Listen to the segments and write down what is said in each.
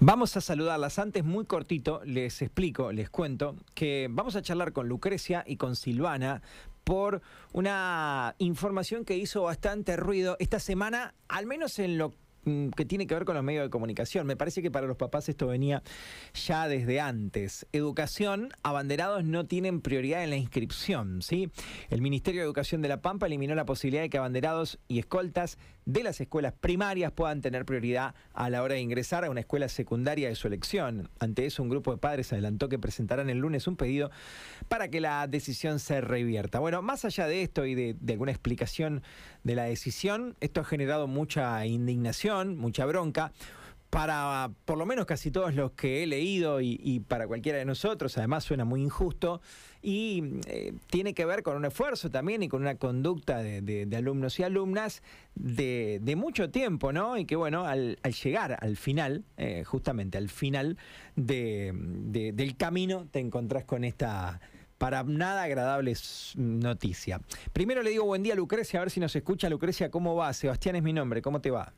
Vamos a saludarlas. Antes, muy cortito, les explico, les cuento que vamos a charlar con Lucrecia y con Silvana por una información que hizo bastante ruido esta semana, al menos en lo que tiene que ver con los medios de comunicación. Me parece que para los papás esto venía ya desde antes. Educación, abanderados no tienen prioridad en la inscripción, ¿sí? El Ministerio de Educación de La Pampa eliminó la posibilidad de que abanderados y escoltas de las escuelas primarias puedan tener prioridad a la hora de ingresar a una escuela secundaria de su elección. Ante eso, un grupo de padres adelantó que presentarán el lunes un pedido para que la decisión se revierta. Bueno, más allá de esto y de alguna explicación de la decisión, esto ha generado mucha indignación mucha bronca para por lo menos casi todos los que he leído y, para cualquiera de nosotros, además suena muy injusto y eh, tiene que ver con un esfuerzo también y con una conducta de, alumnos y alumnas de, mucho tiempo, ¿no? Y que bueno, al, llegar al final, eh, justamente al final del camino, te encontrás con esta para nada agradable noticia. Primero le digo buen día a Lucrecia, a ver si nos escucha. Lucrecia, ¿cómo va? Sebastián es mi nombre, ¿cómo te va?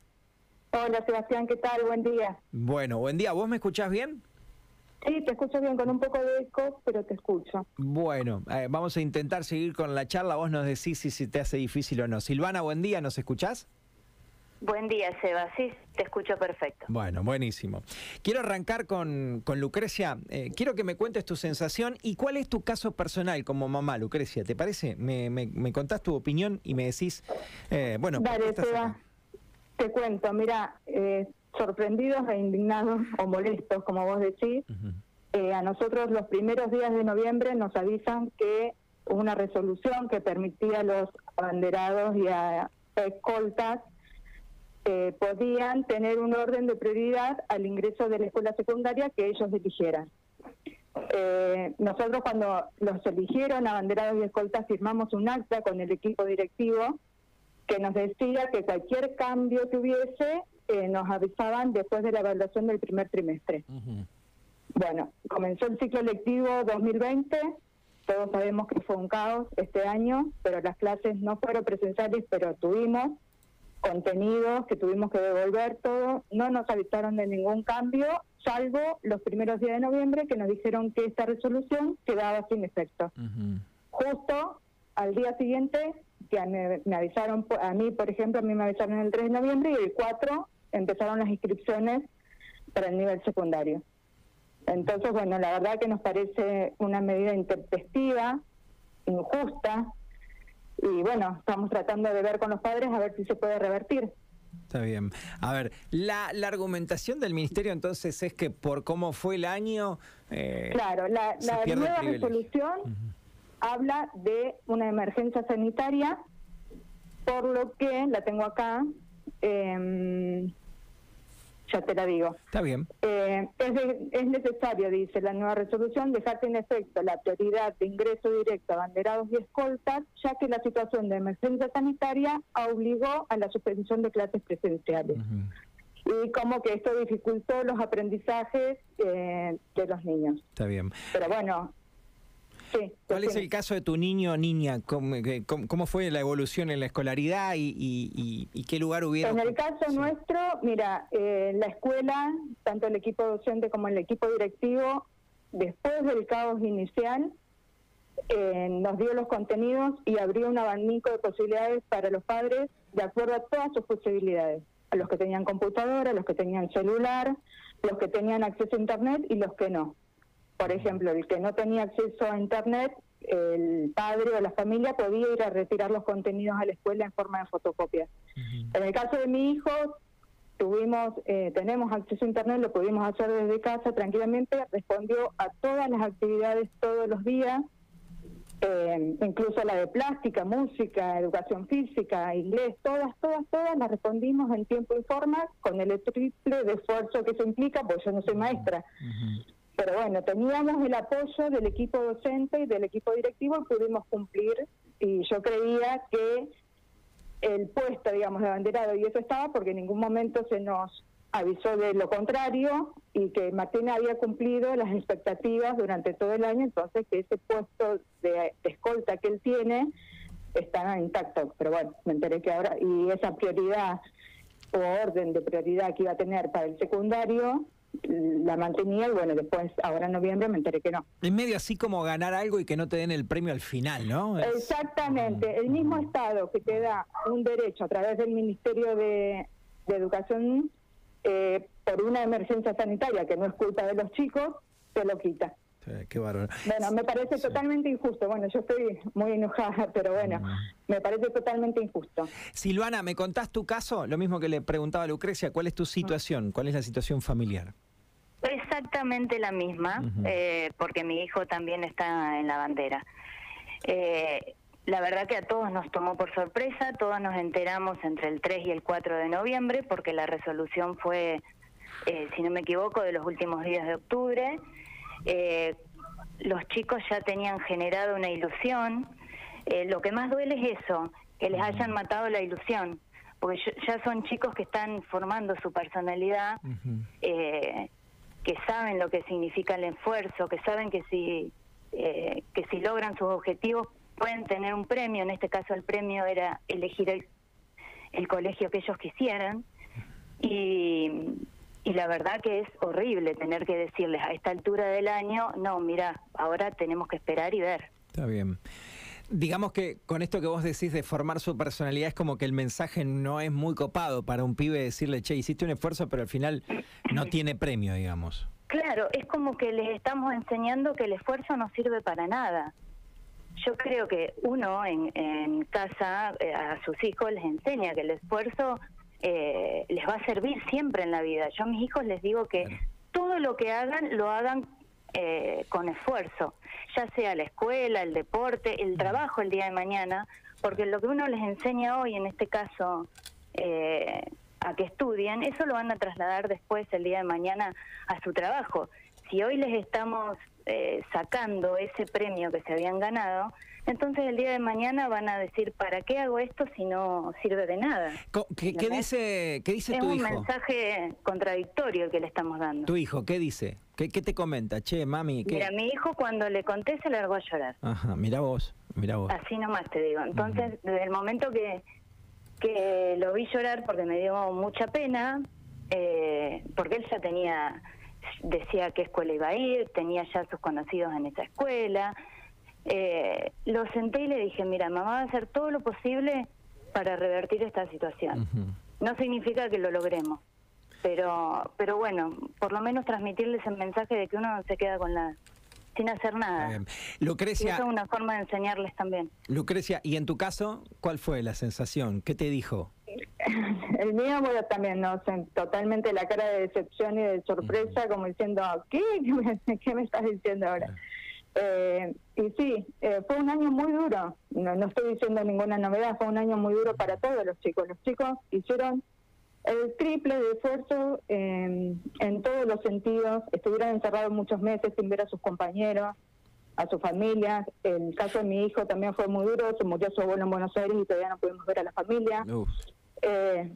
Hola Sebastián, ¿qué tal? Buen día. Bueno, buen día. ¿Vos me escuchás bien? Sí, te escucho bien, con un poco de eco, pero te escucho. Bueno, eh, vamos a intentar seguir con la charla. Vos nos decís si se te hace difícil o no. Silvana, buen día, ¿nos escuchás? Buen día, Seba. Sí, te escucho perfecto. Bueno, buenísimo. Quiero arrancar con, con Lucrecia. Eh, quiero que me cuentes tu sensación y cuál es tu caso personal como mamá, Lucrecia. ¿Te parece? Me, me, contás tu opinión y me decís, eh, bueno, Dale, Seba. Te cuento, mira, eh, sorprendidos e indignados o molestos, como vos decís, eh, a nosotros los primeros días de noviembre nos avisan que una resolución que permitía a los abanderados y a escoltas eh, podían tener un orden de prioridad al ingreso de la escuela secundaria que ellos eligieran. nosotros cuando los eligieron abanderados y escoltas firmamos un acta con el equipo directivo que nos decía que cualquier cambio que hubiese eh, nos avisaban después de la evaluación del primer trimestre. Bueno, comenzó el ciclo lectivo 2020, todos sabemos que fue un caos este año, pero las clases no fueron presenciales, pero tuvimos contenidos que tuvimos que devolver todo, no nos avisaron de ningún cambio, salvo los primeros días de noviembre que nos dijeron que esta resolución quedaba sin efecto. Justo al día siguiente que me, avisaron, a mí, por ejemplo, a mí me avisaron el 3 de noviembre y el 4 empezaron las inscripciones para el nivel secundario. Entonces, bueno, la verdad que nos parece una medida intempestiva, injusta, y bueno, estamos tratando de ver con los padres a ver si se puede revertir. Está bien. A ver, la, la argumentación del ministerio entonces es que por cómo fue el año... Eh, claro, la, la nueva resolución habla de una emergencia sanitaria, por lo que, la tengo acá, eh, ya te la digo. Está bien. Eh, es, es, necesario, dice la nueva resolución, dejar en efecto la prioridad de ingreso directo a banderados y escoltas, ya que la situación de emergencia sanitaria obligó a la suspensión de clases presenciales. Y como que esto dificultó los aprendizajes eh, de los niños. Está bien. Pero bueno, ¿Cuál es el caso de tu niño o niña? ¿Cómo, fue la evolución en la escolaridad y, qué lugar hubiera? En el caso nuestro, mira, eh, la escuela, tanto el equipo docente como el equipo directivo, después del caos inicial, eh, nos dio los contenidos y abrió un abanico de posibilidades para los padres de acuerdo a todas sus posibilidades. A los que tenían computadora, a los que tenían celular, los que tenían acceso a Internet y los que no. Por ejemplo, el que no tenía acceso a Internet, el padre o la familia podía ir a retirar los contenidos a la escuela en forma de fotocopia. En el caso de mi hijo, tuvimos, eh, tenemos acceso a Internet, lo pudimos hacer desde casa tranquilamente, respondió a todas las actividades todos los días, eh, incluso la de plástica, música, educación física, inglés, todas, todas, todas las respondimos en tiempo y forma con el triple de esfuerzo que eso implica, porque yo no soy maestra. Pero bueno, teníamos el apoyo del equipo docente y del equipo directivo y pudimos cumplir. Y yo creía que el puesto, digamos, de abanderado, y eso estaba porque en ningún momento se nos avisó de lo contrario y que Martín había cumplido las expectativas durante todo el año, entonces que ese puesto de, escolta que él tiene está intacto. Pero bueno, me enteré que ahora, y esa prioridad o orden de prioridad que iba a tener para el secundario, la mantenía y bueno, después, ahora en noviembre me enteré que no. Es medio así como ganar algo y que no te den el premio al final, ¿no? Exactamente, el mismo Estado que te da un derecho a través del Ministerio de, Educación eh, por una emergencia sanitaria que no es culpa de los chicos, te lo quita. Qué bárbaro. Bueno, me parece totalmente injusto. Bueno, yo estoy muy enojada, pero bueno, mm. me parece totalmente injusto. Silvana, ¿me contás tu caso? Lo mismo que le preguntaba a Lucrecia, ¿cuál es tu situación? ¿Cuál es la situación familiar? Exactamente la misma, eh, porque mi hijo también está en la bandera. Eh, la verdad que a todos nos tomó por sorpresa, todos nos enteramos entre el 3 y el 4 de noviembre, porque la resolución fue, eh, si no me equivoco, de los últimos días de octubre. Los chicos ya tenían generado una ilusión. lo que más duele es eso, que les hayan matado la ilusión, porque ya son chicos que están formando su personalidad que saben lo que significa el esfuerzo, que saben que si, eh, que si logran sus objetivos pueden tener un premio, en este caso el premio era elegir el, el colegio que ellos quisieran, y, y la verdad que es horrible tener que decirles a esta altura del año, no, mira, ahora tenemos que esperar y ver. Está bien. Digamos que con esto que vos decís de formar su personalidad es como que el mensaje no es muy copado para un pibe decirle, che, hiciste un esfuerzo, pero al final no tiene premio, digamos. Claro, es como que les estamos enseñando que el esfuerzo no sirve para nada. Yo creo que uno en, en casa eh, a sus hijos les enseña que el esfuerzo eh, les va a servir siempre en la vida. Yo a mis hijos les digo que todo lo que hagan lo hagan eh, con esfuerzo, ya sea la escuela, el deporte, el trabajo el día de mañana, porque lo que uno les enseña hoy, en este caso, eh, a que estudien, eso lo van a trasladar después el día de mañana a su trabajo. Si hoy les estamos eh, sacando ese premio que se habían ganado, entonces el día de mañana van a decir, ¿para qué hago esto si no sirve de nada? ¿Qué, dice, qué dice tu hijo? Es un mensaje contradictorio que le estamos dando. ¿Tu hijo qué dice? ¿Qué, te comenta? Che, mami, ¿qué? Mira, mi hijo cuando le conté se largó a llorar. Ajá, mira vos, mira vos. Así nomás te digo. Entonces, desde el momento que, que lo vi llorar, porque me dio mucha pena, eh, porque él ya tenía, decía qué escuela iba a ir, tenía ya sus conocidos en esa escuela, eh, lo senté y le dije, mira, mamá va a hacer todo lo posible para revertir esta situación. No significa que lo logremos, pero pero bueno, por lo menos transmitirles el mensaje de que uno se queda con la sin hacer nada. Lucrecia, es una forma de enseñarles también. Lucrecia, ¿y en tu caso cuál fue la sensación? ¿Qué te dijo? El mío, bueno, también, ¿no? totalmente la cara de decepción y de sorpresa, como diciendo, ¿qué? ¿Qué me, estás diciendo ahora? Eh, y sí, eh, fue un año muy duro, no, no estoy diciendo ninguna novedad, fue un año muy duro para todos los chicos. Los chicos hicieron el triple de esfuerzo en, en todos los sentidos, estuvieron encerrados muchos meses sin ver a sus compañeros, a sus familias. El caso de mi hijo también fue muy duro, se murió su abuelo en Buenos Aires y todavía no pudimos ver a la familia. Eh,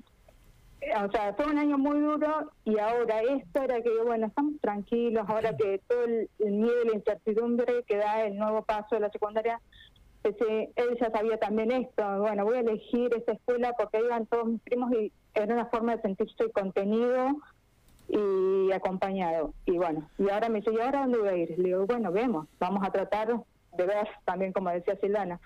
o sea, fue un año muy duro y ahora esto era que, bueno, estamos tranquilos, ahora que todo el, miedo y la incertidumbre que da el nuevo paso de la secundaria, ese, él ya sabía también esto, bueno, voy a elegir esta escuela porque iban todos mis primos y era una forma de sentirse contenido y acompañado. Y bueno, y ahora me dice, ¿y ahora dónde voy a ir? Le digo, bueno, vemos, vamos a tratar de ver también, como decía Silvana,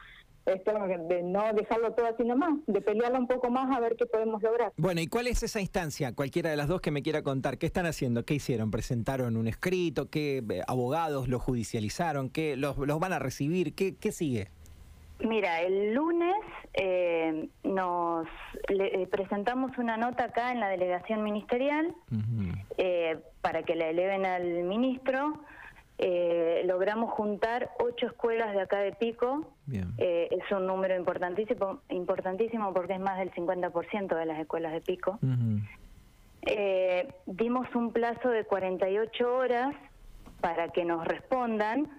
esto de no dejarlo todo así nomás, de pelearlo un poco más a ver qué podemos lograr. Bueno, ¿y cuál es esa instancia? Cualquiera de las dos que me quiera contar, ¿qué están haciendo? ¿Qué hicieron? ¿Presentaron un escrito? ¿Qué eh, abogados lo judicializaron? ¿Qué los, los van a recibir? ¿Qué, qué sigue? Mira, el lunes eh, nos eh, presentamos una nota acá en la delegación ministerial para que la eleven al ministro eh, logramos juntar ocho escuelas de acá de Pico. Eh, es un número importantísimo, importantísimo porque es más del 50% de las escuelas de Pico. eh, dimos un plazo de 48 horas para que nos respondan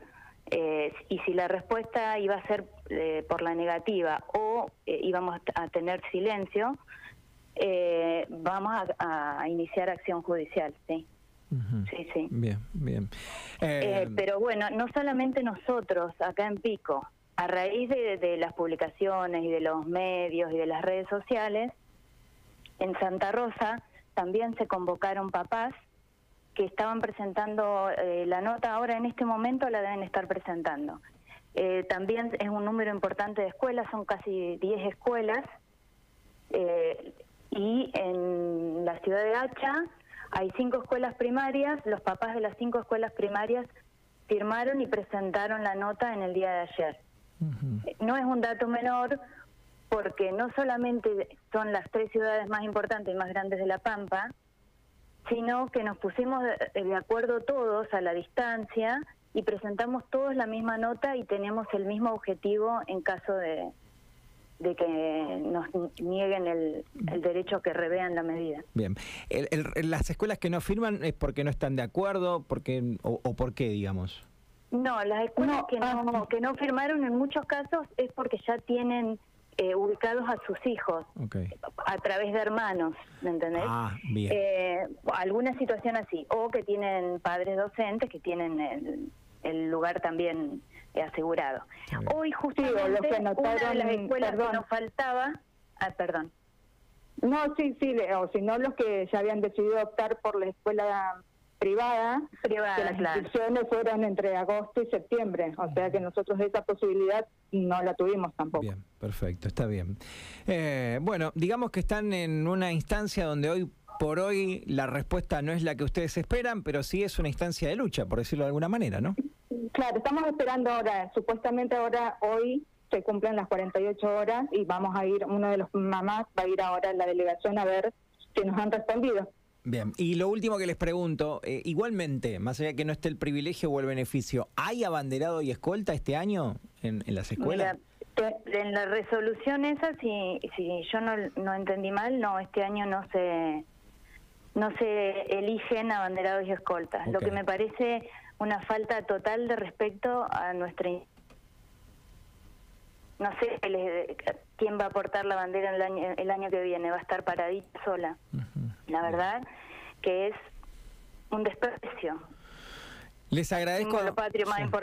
eh, y si la respuesta iba a ser eh, por la negativa o íbamos a tener silencio, vamos a, a iniciar acción judicial, ¿sí? Sí, sí. Bien, bien. Eh, eh, pero bueno, no solamente nosotros acá en Pico, a raíz de, las publicaciones y de los medios y de las redes sociales, en Santa Rosa también se convocaron papás que estaban presentando eh, la nota, ahora en este momento la deben estar presentando. Eh, también es un número importante de escuelas, son casi 10 escuelas. Eh, y en la ciudad de Hacha hay cinco escuelas primarias, los papás de las cinco escuelas primarias firmaron y presentaron la nota en el día de ayer. No es un dato menor porque no solamente son las tres ciudades más importantes y más grandes de La Pampa, sino que nos pusimos de acuerdo todos a la distancia y presentamos todos la misma nota y tenemos el mismo objetivo en caso de, de que nos nieguen el, derecho a que revean la medida. Bien. ¿Las escuelas que no firman es porque no están de acuerdo porque, o, por qué, digamos? No, las escuelas que, no, ah, que no firmaron en muchos casos es porque ya tienen eh, ubicados a sus hijos a través de hermanos, ¿me entendés? Ah, bien. Eh, alguna situación así, o que tienen padres docentes que tienen el, el lugar también asegurado. Hoy justamente una de las escuelas que nos faltaba, ah, perdón. No, sí, sí, o si no los que ya habían decidido optar por la escuela privada, privada las inscripciones fueron entre agosto y septiembre, o sea que nosotros esa posibilidad no la tuvimos tampoco. Bien, perfecto, está bien. Eh, bueno, digamos que están en una instancia donde hoy por hoy la respuesta no es la que ustedes esperan, pero sí es una instancia de lucha, por decirlo de alguna manera, ¿no? Claro, estamos esperando ahora, supuestamente ahora, hoy se cumplen las 48 horas y vamos a ir, uno de los mamás va a ir ahora a la delegación a ver si nos han respondido. Bien, y lo último que les pregunto, eh, igualmente, más allá de que no esté el privilegio o el beneficio, ¿hay abanderado y escolta este año en, las escuelas? en la resolución esa, si, si yo no, no entendí mal, no, este año no se no se eligen abanderados y escoltas. Lo que me parece una falta total de respeto a nuestra no sé quién va a aportar la bandera el año, el año que viene, va a estar paradita sola. La verdad que es un desprecio. Les agradezco. patrio más importante